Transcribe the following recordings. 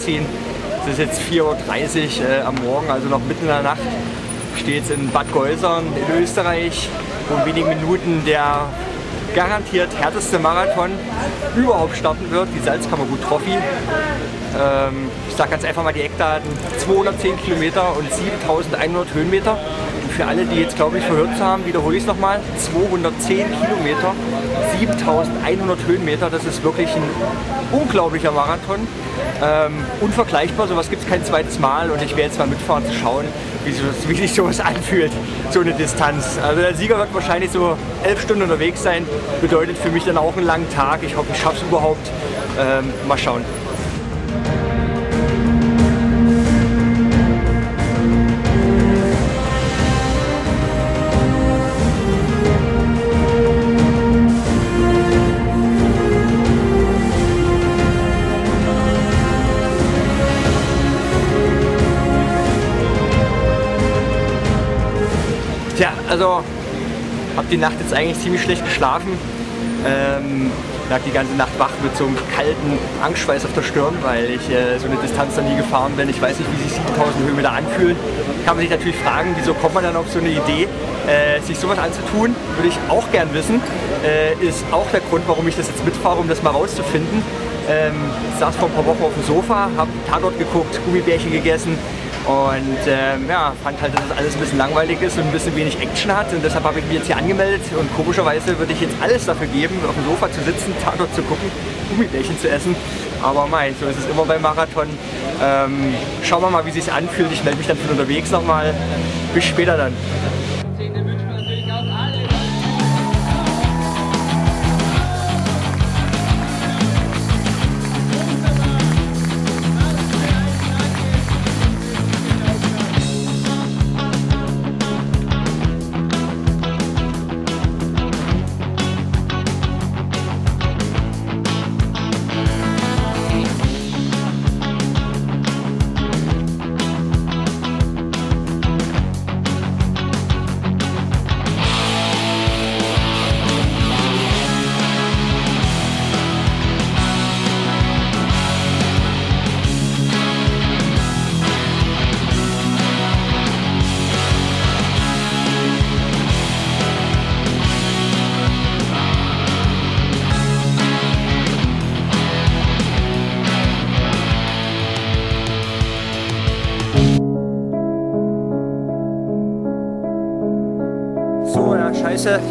Magazin. Es ist jetzt 4.30 Uhr äh, am Morgen, also noch mitten in der Nacht. Ich stehe jetzt in Bad Geusern in Österreich, wo in wenigen Minuten der garantiert härteste Marathon überhaupt starten wird, die Salzkammergut Trophy. Ähm, ich sage ganz einfach mal die Eckdaten, 210 Kilometer und 7100 Höhenmeter. Für alle, die jetzt glaube ich verhört haben, wiederhole ich es nochmal, 210 Kilometer, 7100 Höhenmeter, das ist wirklich ein unglaublicher Marathon. Ähm, unvergleichbar, sowas gibt es kein zweites Mal und ich werde jetzt mal mitfahren zu schauen, wie, sich sowas anfühlt, so eine Distanz. Also der Sieger wird wahrscheinlich so elf Stunden unterwegs sein, bedeutet für mich dann auch einen langen Tag. Ich hoffe, ich schaffe es überhaupt. Ähm, mal schauen. Die Nacht jetzt eigentlich ziemlich schlecht geschlafen. Ähm, lag die ganze Nacht wach mit so einem kalten Angstschweiß auf der Stirn, weil ich äh, so eine Distanz noch nie gefahren bin. Ich weiß nicht, wie sich 7000 Höhenmeter anfühlen. Kann man sich natürlich fragen, wieso kommt man dann auf so eine Idee, äh, sich sowas anzutun? Würde ich auch gern wissen. Äh, ist auch der Grund, warum ich das jetzt mitfahre, um das mal rauszufinden. Ähm, saß vor ein paar Wochen auf dem Sofa, habe Tatort geguckt, Gummibärchen gegessen und ähm, ja, fand halt, dass das alles ein bisschen langweilig ist und ein bisschen wenig Action hat. Und deshalb habe ich mich jetzt hier angemeldet. Und komischerweise würde ich jetzt alles dafür geben, auf dem Sofa zu sitzen, Tatort zu gucken, Gummibärchen zu essen. Aber mei, so ist es immer beim Marathon. Ähm, schauen wir mal, wie es sich anfühlt. Ich melde mich dann von unterwegs nochmal. Bis später dann.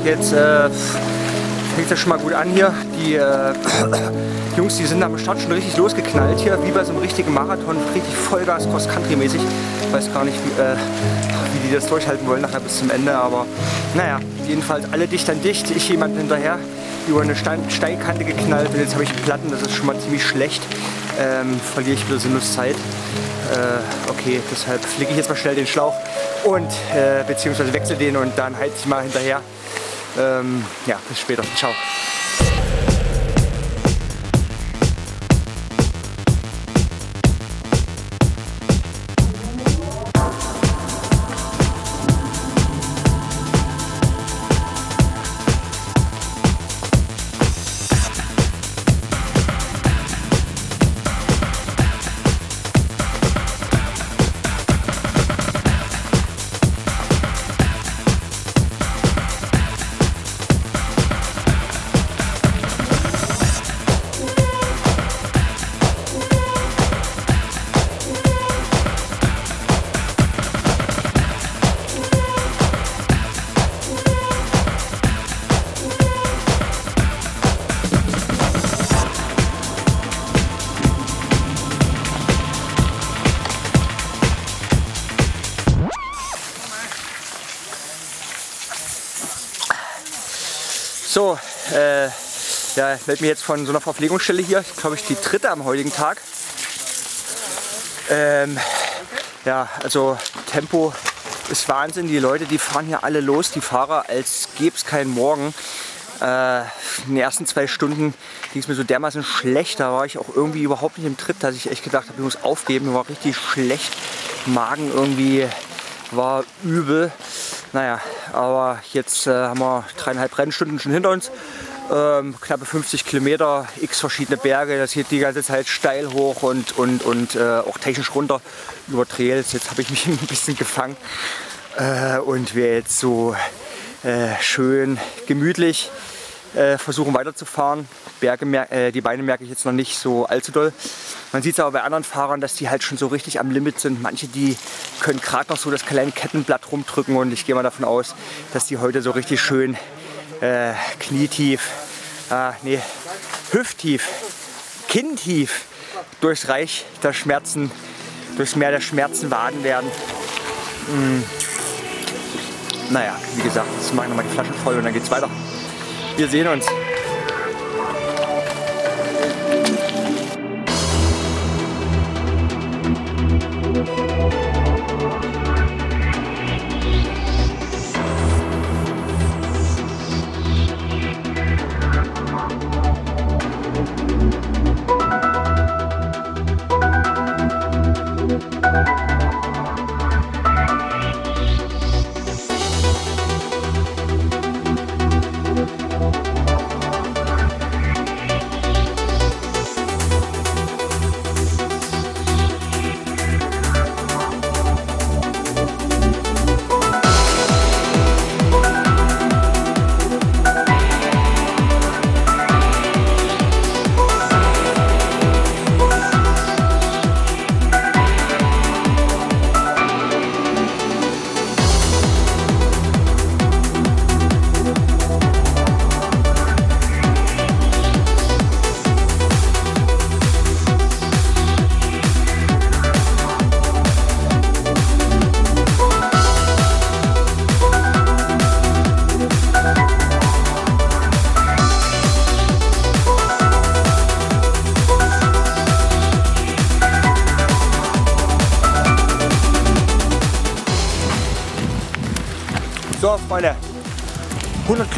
Jetzt äh, fängt das schon mal gut an hier. Die äh, Jungs, die sind am Start schon richtig losgeknallt hier, wie bei so einem richtigen Marathon, richtig Vollgas, Cross-Country-mäßig. Ich weiß gar nicht, wie, äh, wie die das durchhalten wollen nachher bis zum Ende, aber naja, jedenfalls alle dicht an dicht. Ich jemand hinterher über eine Steinkante geknallt und jetzt habe ich Platten, das ist schon mal ziemlich schlecht. Ähm, verliere ich wieder sinnlos Zeit. Äh, okay, deshalb flicke ich jetzt mal schnell den Schlauch und äh, beziehungsweise wechsle den und dann heiz ich mal hinterher. Ähm, ja, bis später. Ciao. So, äh, ja, ich melde mich jetzt von so einer Verpflegungsstelle hier. Ich glaube, ich die dritte am heutigen Tag. Ähm, ja, also Tempo ist Wahnsinn. Die Leute, die fahren hier alle los, die Fahrer, als gäbe es keinen Morgen. Äh, in den ersten zwei Stunden ging es mir so dermaßen schlecht. Da war ich auch irgendwie überhaupt nicht im Tritt, dass ich echt gedacht habe, ich muss aufgeben. Mir war richtig schlecht. Magen irgendwie war übel. Naja, aber jetzt äh, haben wir dreieinhalb Rennstunden schon hinter uns. Ähm, knappe 50 Kilometer, x verschiedene Berge, das geht die ganze Zeit steil hoch und, und, und äh, auch technisch runter über Trails. Jetzt habe ich mich ein bisschen gefangen äh, und wir jetzt so äh, schön gemütlich äh, versuchen weiterzufahren. Berge, äh, die Beine merke ich jetzt noch nicht so allzu doll. Man sieht es aber bei anderen Fahrern, dass die halt schon so richtig am Limit sind. Manche, die können gerade noch so das kleine Kettenblatt rumdrücken und ich gehe mal davon aus, dass die heute so richtig schön äh, knietief, äh, nee, hüfttief, kinntief durchs Reich der Schmerzen, durchs Meer der Schmerzen waden werden. Mm. Naja, wie gesagt, jetzt mache ich nochmal die Flaschen voll und dann geht's weiter. Wir sehen uns.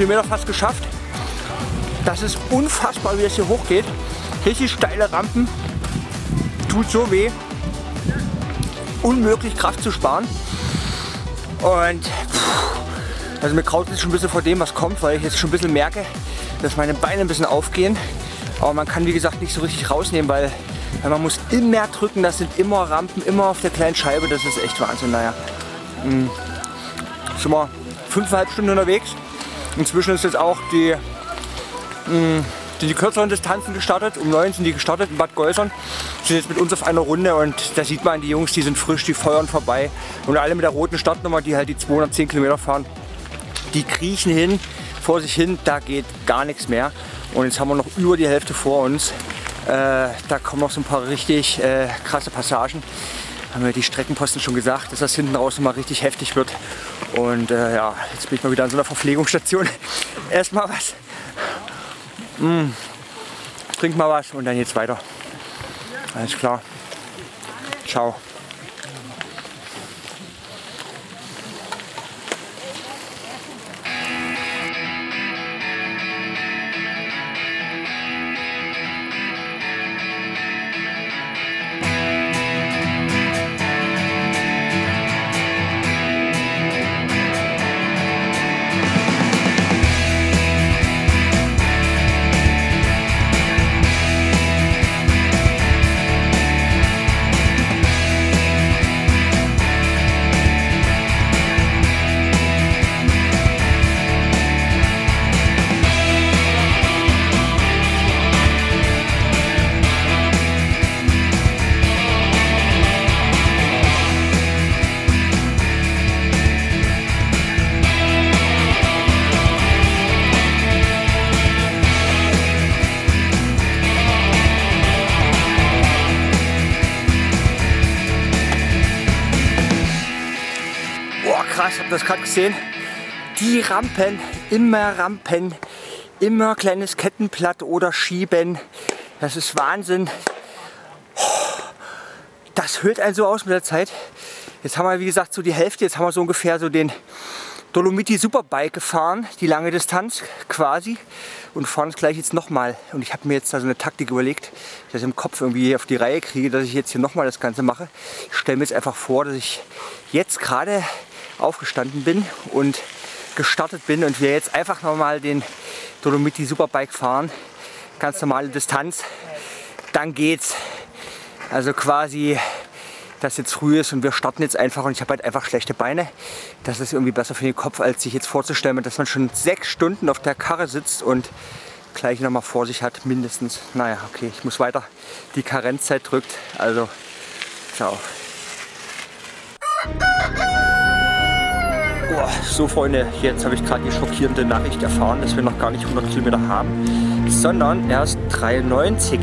Kilometer fast geschafft. Das ist unfassbar, wie es hier hochgeht. Richtig steile Rampen. Tut so weh. Unmöglich Kraft zu sparen. Und pff, also mir kraut es schon ein bisschen vor dem, was kommt, weil ich jetzt schon ein bisschen merke, dass meine Beine ein bisschen aufgehen. Aber man kann wie gesagt nicht so richtig rausnehmen, weil, weil man muss immer drücken. Das sind immer Rampen, immer auf der kleinen Scheibe. Das ist echt Wahnsinn. Naja, mh. Hm. schon mal fünfeinhalb Stunden unterwegs. Inzwischen ist jetzt auch die, mh, mm, die, die kürzeren Distanzen gestartet. Um neun sind die gestartet in Bad Gäusern. Sind jetzt mit uns auf einer Runde und da sieht man, die Jungs, die sind frisch, die feuern vorbei. Und alle mit der roten Startnummer, die halt die 210 Kilometer fahren, die kriechen hin, vor sich hin, da geht gar nichts mehr. Und jetzt haben wir noch über die Hälfte vor uns. Äh, da kommen noch so ein paar richtig äh, krasse Passagen haben wir die Streckenposten schon gesagt, dass das hinten raus mal richtig heftig wird. Und äh, ja, jetzt bin ich mal wieder an so einer Verpflegungsstation. Erstmal was. Mm. Trink mal was und dann geht's weiter. Alles klar. Ciao. Gerade gesehen? Die Rampen, immer Rampen, immer kleines Kettenblatt oder Schieben. Das ist Wahnsinn. Das hört einen so aus mit der Zeit. Jetzt haben wir, wie gesagt, so die Hälfte. Jetzt haben wir so ungefähr so den Dolomiti Superbike gefahren, die lange Distanz quasi. Und fahren es gleich jetzt nochmal. Und ich habe mir jetzt da so eine Taktik überlegt, dass ich im Kopf irgendwie auf die Reihe kriege, dass ich jetzt hier nochmal das Ganze mache. Ich stelle mir jetzt einfach vor, dass ich jetzt gerade aufgestanden bin und gestartet bin und wir jetzt einfach nochmal den Dolomiti Superbike fahren, ganz normale Distanz, dann geht's. Also quasi, dass jetzt früh ist und wir starten jetzt einfach und ich habe halt einfach schlechte Beine. Das ist irgendwie besser für den Kopf, als sich jetzt vorzustellen, dass man schon sechs Stunden auf der Karre sitzt und gleich nochmal vor sich hat, mindestens. Naja, okay, ich muss weiter. Die Karenzzeit drückt, also ciao. Oh, so Freunde, jetzt habe ich gerade die schockierende Nachricht erfahren, dass wir noch gar nicht 100 Kilometer haben, sondern erst 93.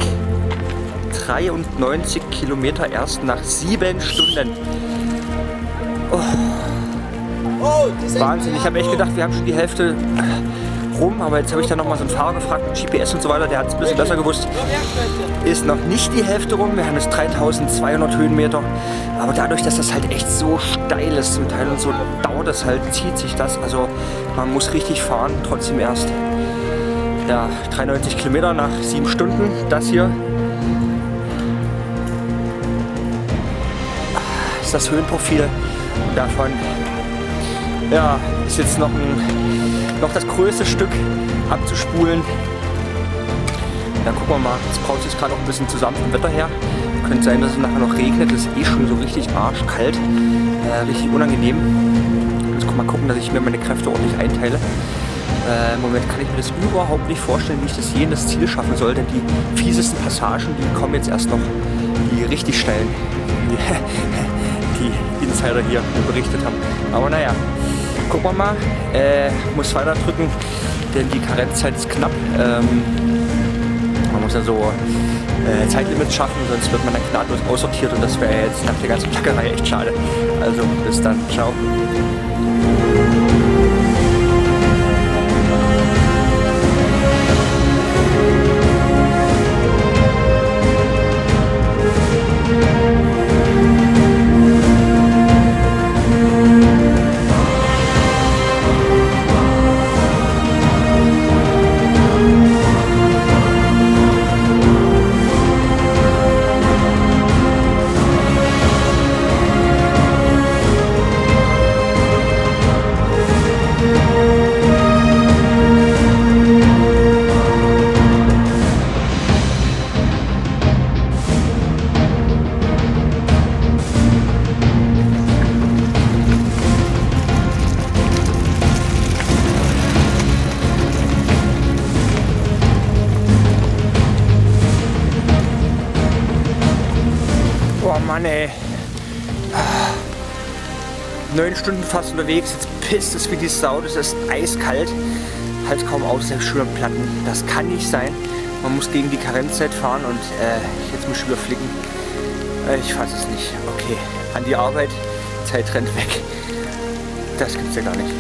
93 Kilometer erst nach sieben Stunden. Oh. Wahnsinn, ich habe echt gedacht, wir haben schon die Hälfte rum, aber jetzt habe ich dann nochmal so einen Fahrer gefragt mit GPS und so weiter, der hat es ein bisschen besser gewusst. Ist noch nicht die Hälfte rum, wir haben jetzt 3200 Höhenmeter, aber dadurch, dass das halt echt so steil ist zum Teil und so dauert das halt, zieht sich das, also man muss richtig fahren, trotzdem erst. Ja, 93 Kilometer nach sieben Stunden, das hier. ist das Höhenprofil davon ja, ist jetzt noch, ein, noch das größte Stück abzuspulen. Dann gucken wir mal, jetzt braut sich gerade auch ein bisschen zusammen vom Wetter her. Könnte sein, dass es nachher noch regnet. Das ist eh schon so richtig arschkalt. Äh, richtig unangenehm. Jetzt mal gucken, dass ich mir meine Kräfte ordentlich einteile. Äh, Im Moment kann ich mir das überhaupt nicht vorstellen, wie ich das je in das Ziel schaffen soll, denn die fiesesten Passagen, die kommen jetzt erst noch, die richtig steilen, die Insider hier berichtet haben. Aber naja, gucken wir mal. Äh, muss weiter drücken, denn die Karenzzeit ist knapp. Ähm, man muss ja so äh, Zeitlimits schaffen, sonst wird man dann gnadlos aussortiert und das wäre jetzt nach der ganzen Plackerei echt schade. Also bis dann, ciao. Fast unterwegs, jetzt pisst es wie die Sau, das ist eiskalt. Halt kaum aus, der Platten. Das kann nicht sein. Man muss gegen die Karenzzeit fahren und äh, jetzt muss ich wieder flicken. Äh, ich fasse es nicht. Okay, an die Arbeit, Zeit rennt weg. Das gibt's ja gar nicht.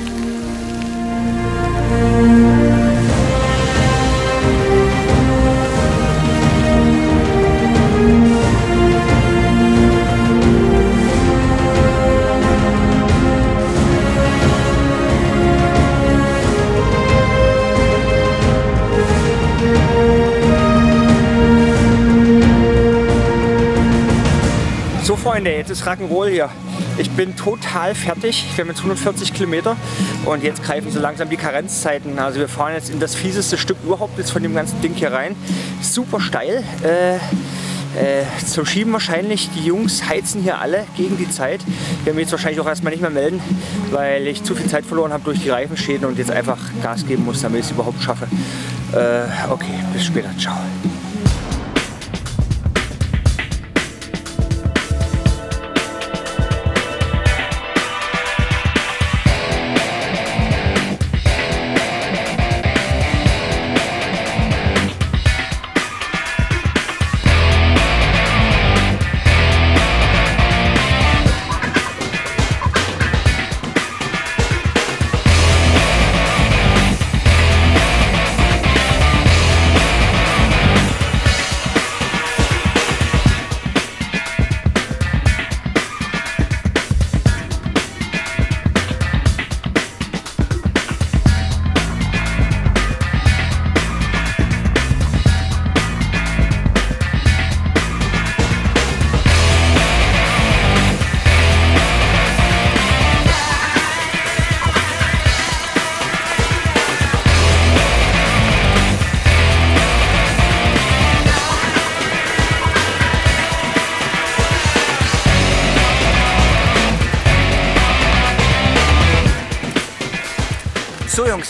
Freunde, jetzt ist Rock'n'Roll hier. Ich bin total fertig. Wir haben jetzt 140 Kilometer und jetzt greifen so langsam die Karenzzeiten. Also wir fahren jetzt in das fieseste Stück überhaupt jetzt von dem ganzen Ding hier rein. Super steil. Äh, äh, zum Schieben wahrscheinlich. Die Jungs heizen hier alle gegen die Zeit. Wir werden mich jetzt wahrscheinlich auch erstmal nicht mehr melden, weil ich zu viel Zeit verloren habe durch die Reifenschäden und jetzt einfach Gas geben muss, damit ich es überhaupt schaffe. Äh, okay, bis später. Ciao. So Jungs,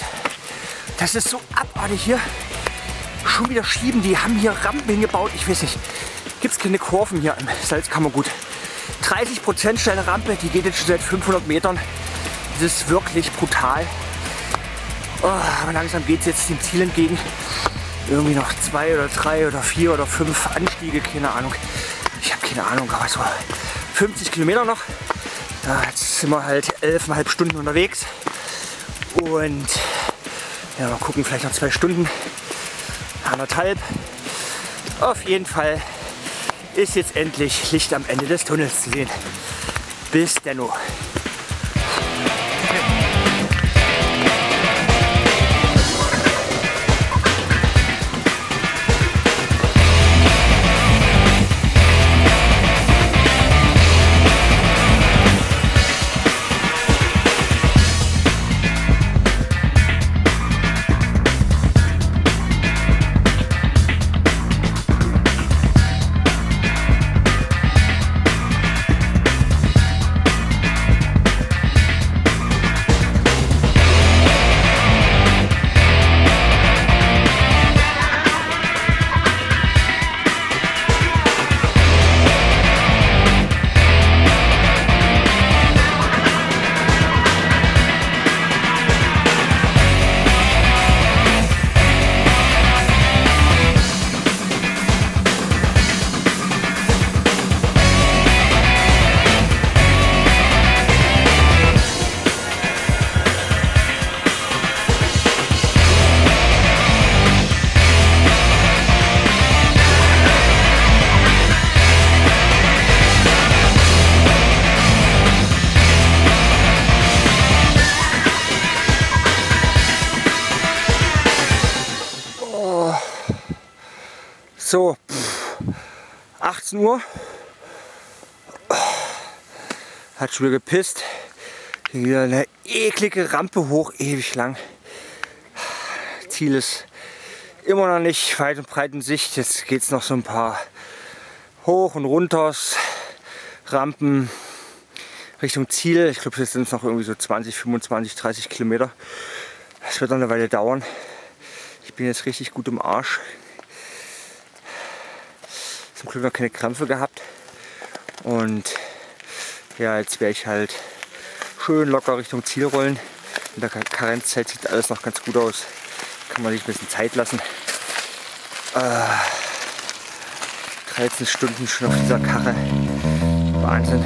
das ist so abartig hier. Schon wieder schieben, die haben hier Rampen hingebaut. Ich weiß nicht, gibt es keine Kurven hier im Salzkammergut. 30% steile Rampe, die geht jetzt schon seit 500 Metern. Das ist wirklich brutal. Oh, aber langsam geht es jetzt dem Ziel entgegen. Irgendwie noch zwei oder drei oder vier oder fünf Anstiege, keine Ahnung. Ich habe keine Ahnung, aber so 50 Kilometer noch. Da sind wir halt elfeinhalb Stunden unterwegs. Und ja, mal gucken, vielleicht noch zwei Stunden. Anderthalb. Auf jeden Fall ist jetzt endlich Licht am Ende des Tunnels zu sehen. Bis denno. 18 Uhr. Hat schon wieder gepisst. Hier wieder eine eklige Rampe hoch, ewig lang. Ziel ist immer noch nicht weit und breit in Sicht. Jetzt geht es noch so ein paar hoch und runters Rampen Richtung Ziel. Ich glaube, jetzt sind es noch irgendwie so 20, 25, 30 Kilometer. Das wird noch eine Weile dauern. Ich bin jetzt richtig gut im Arsch. Zum Glück noch keine Krämpfe gehabt. Und ja, jetzt werde ich halt schön locker Richtung Ziel rollen. In der Karenzzeit sieht alles noch ganz gut aus. Kann man sich ein bisschen Zeit lassen. Äh, 13 Stunden schon auf dieser Karre. Wahnsinn.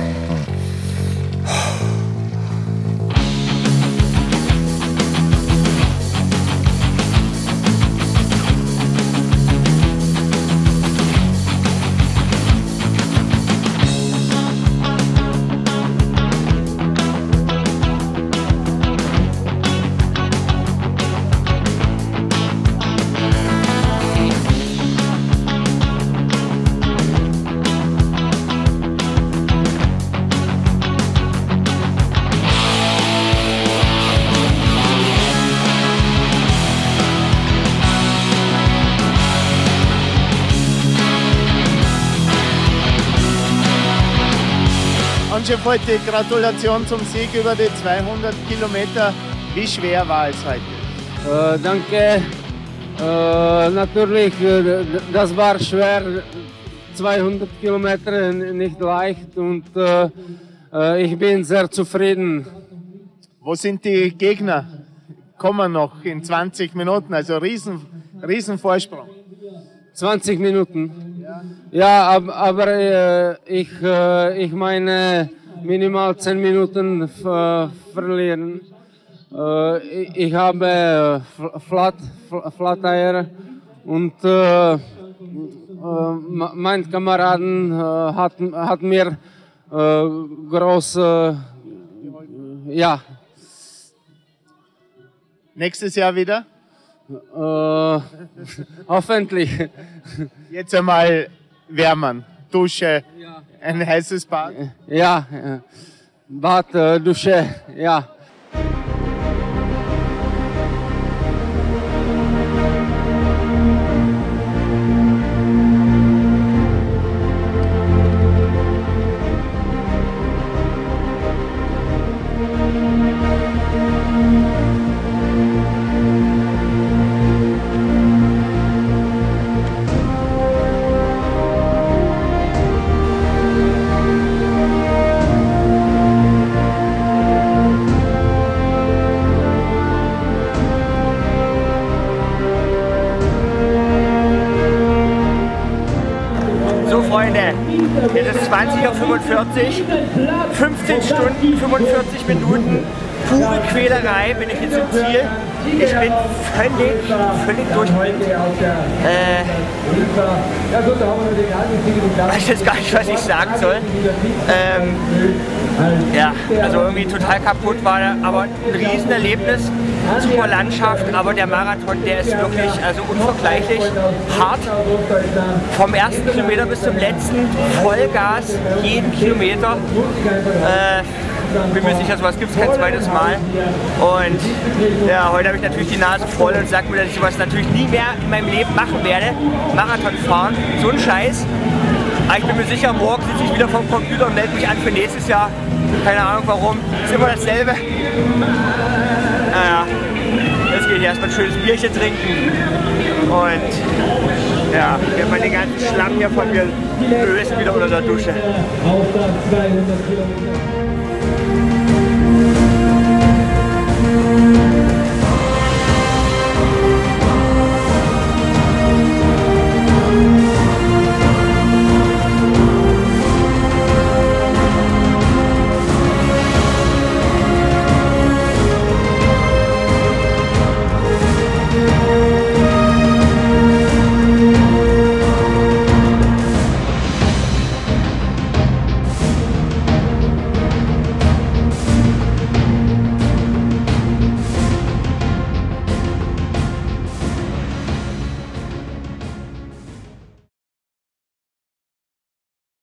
Chef, heute Gratulation zum Sieg über die 200 Kilometer. Wie schwer war es heute? Äh, danke. Äh, natürlich, äh, das war schwer. 200 Kilometer nicht leicht und äh, äh, ich bin sehr zufrieden. Wo sind die Gegner? Kommen noch in 20 Minuten, also riesen, riesen Vorsprung. 20 Minuten. Ja, aber, äh, ich, äh, ich meine, minimal 10 Minuten verlieren. Äh, ich habe Flat, Flat und äh, äh, mein Kameraden hat, hat mir große, ja. Nächstes Jahr wieder? Äh, hoffentlich. Jetzt einmal wärmen. Dusche, ja. ein heißes Bad? Ja, Bad, äh, Dusche, ja. Es ist 20.45 Uhr, 15 Stunden, 45 Minuten, pure Quälerei bin ich jetzt im Ziel. Ich bin völlig, völlig durchgehend. Äh, weiß jetzt gar nicht, was ich sagen soll. Ähm, ja, also irgendwie total kaputt war er, aber ein Riesenerlebnis, super Landschaft, aber der Marathon, der ist wirklich also unvergleichlich hart. Vom ersten Kilometer bis zum letzten Vollgas, jeden Kilometer. Äh, bin mir sicher, sowas gibt es kein zweites Mal. Und ja, heute habe ich natürlich die Nase voll und sage mir, dass ich sowas natürlich nie mehr in meinem Leben machen werde. Marathon fahren, so ein Scheiß. Aber ich bin mir sicher, morgen ich wieder vom Computer und melde mich an für nächstes Jahr. Keine Ahnung warum. Ist immer dasselbe. Naja, jetzt gehe ich erstmal ein schönes Bierchen trinken. Und ja, werde mal den ganzen Schlamm hier von mir lösen wieder unter der Dusche. Aufwärts 200 Kilometer.